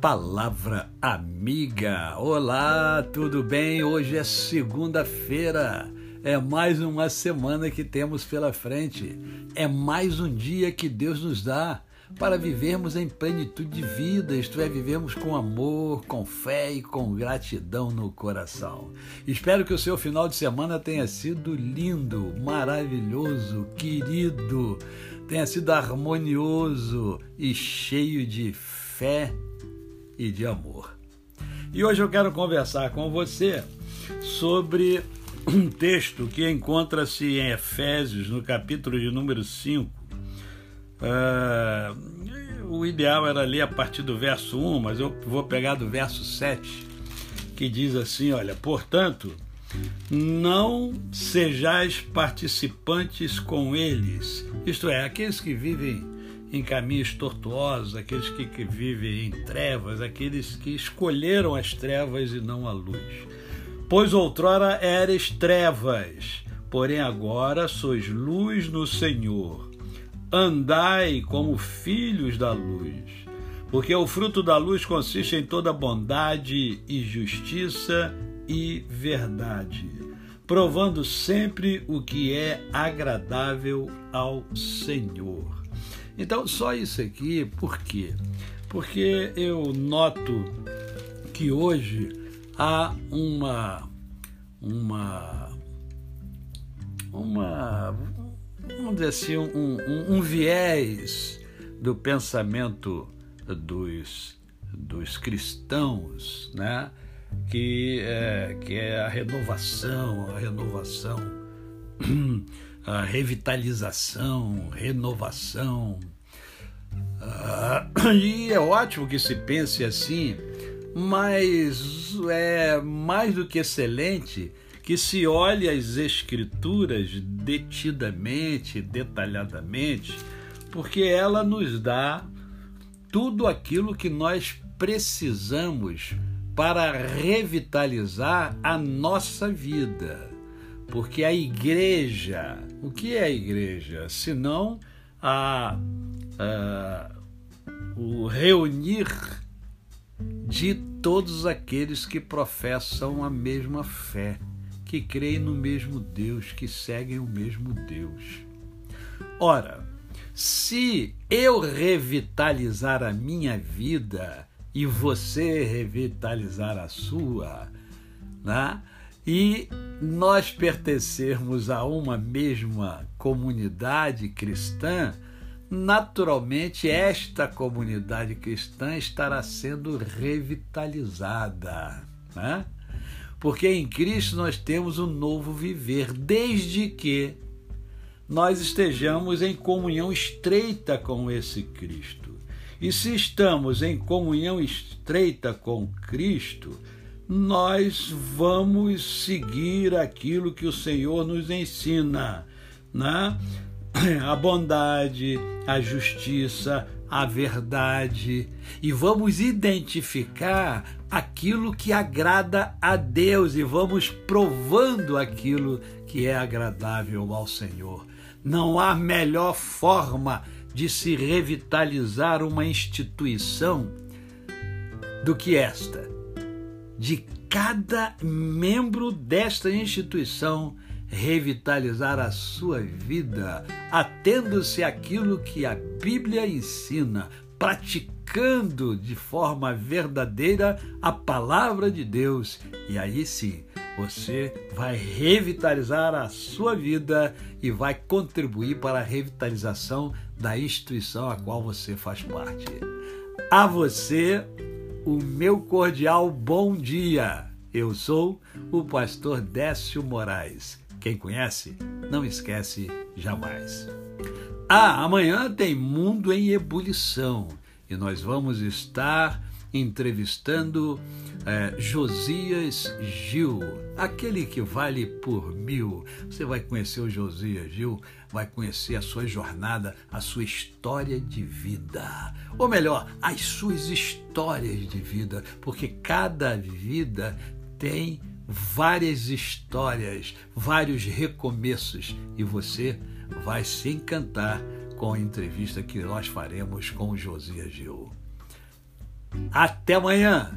Palavra Amiga. Olá, tudo bem? Hoje é segunda-feira. É mais uma semana que temos pela frente. É mais um dia que Deus nos dá para vivermos em plenitude de vida, isto é, vivemos com amor, com fé e com gratidão no coração. Espero que o seu final de semana tenha sido lindo, maravilhoso, querido, tenha sido harmonioso e cheio de fé e de amor. E hoje eu quero conversar com você sobre um texto que encontra-se em Efésios, no capítulo de número 5. Uh, ah, o ideal era ler a partir do verso 1, mas eu vou pegar do verso 7, que diz assim: Olha, portanto, não sejais participantes com eles, isto é, aqueles que vivem em caminhos tortuosos, aqueles que, que vivem em trevas, aqueles que escolheram as trevas e não a luz. Pois outrora eres trevas, porém agora sois luz no Senhor. Andai como filhos da luz, porque o fruto da luz consiste em toda bondade e justiça e verdade, provando sempre o que é agradável ao Senhor. Então, só isso aqui, por quê? Porque eu noto que hoje há uma uma uma vamos dizer assim um, um, um viés do pensamento dos dos cristãos, né? Que é, que é a renovação, a renovação a revitalização, renovação. Uh, e é ótimo que se pense assim, mas é mais do que excelente que se olhe as escrituras detidamente, detalhadamente, porque ela nos dá tudo aquilo que nós precisamos para revitalizar a nossa vida. Porque a igreja, o que é a igreja? Senão a, a, o reunir de todos aqueles que professam a mesma fé, que creem no mesmo Deus, que seguem o mesmo Deus. Ora, se eu revitalizar a minha vida e você revitalizar a sua, né? e nós pertencermos a uma mesma comunidade cristã, naturalmente esta comunidade cristã estará sendo revitalizada. Né? Porque em Cristo nós temos um novo viver, desde que nós estejamos em comunhão estreita com esse Cristo. E se estamos em comunhão estreita com Cristo, nós vamos seguir aquilo que o Senhor nos ensina, né? A bondade, a justiça, a verdade e vamos identificar aquilo que agrada a Deus e vamos provando aquilo que é agradável ao Senhor. Não há melhor forma de se revitalizar uma instituição do que esta de cada membro desta instituição revitalizar a sua vida, atendo-se àquilo que a Bíblia ensina, praticando de forma verdadeira a palavra de Deus. E aí sim, você vai revitalizar a sua vida e vai contribuir para a revitalização da instituição a qual você faz parte. A você, o meu cordial bom dia. Eu sou o pastor Décio Moraes. Quem conhece, não esquece jamais. Ah, amanhã tem Mundo em Ebulição e nós vamos estar entrevistando é, Josias Gil, aquele que vale por mil. Você vai conhecer o Josias Gil, vai conhecer a sua jornada, a sua história de vida. Ou melhor, as suas histórias de vida, porque cada vida tem várias histórias, vários recomeços e você vai se encantar com a entrevista que nós faremos com o Josias Gil. Até amanhã!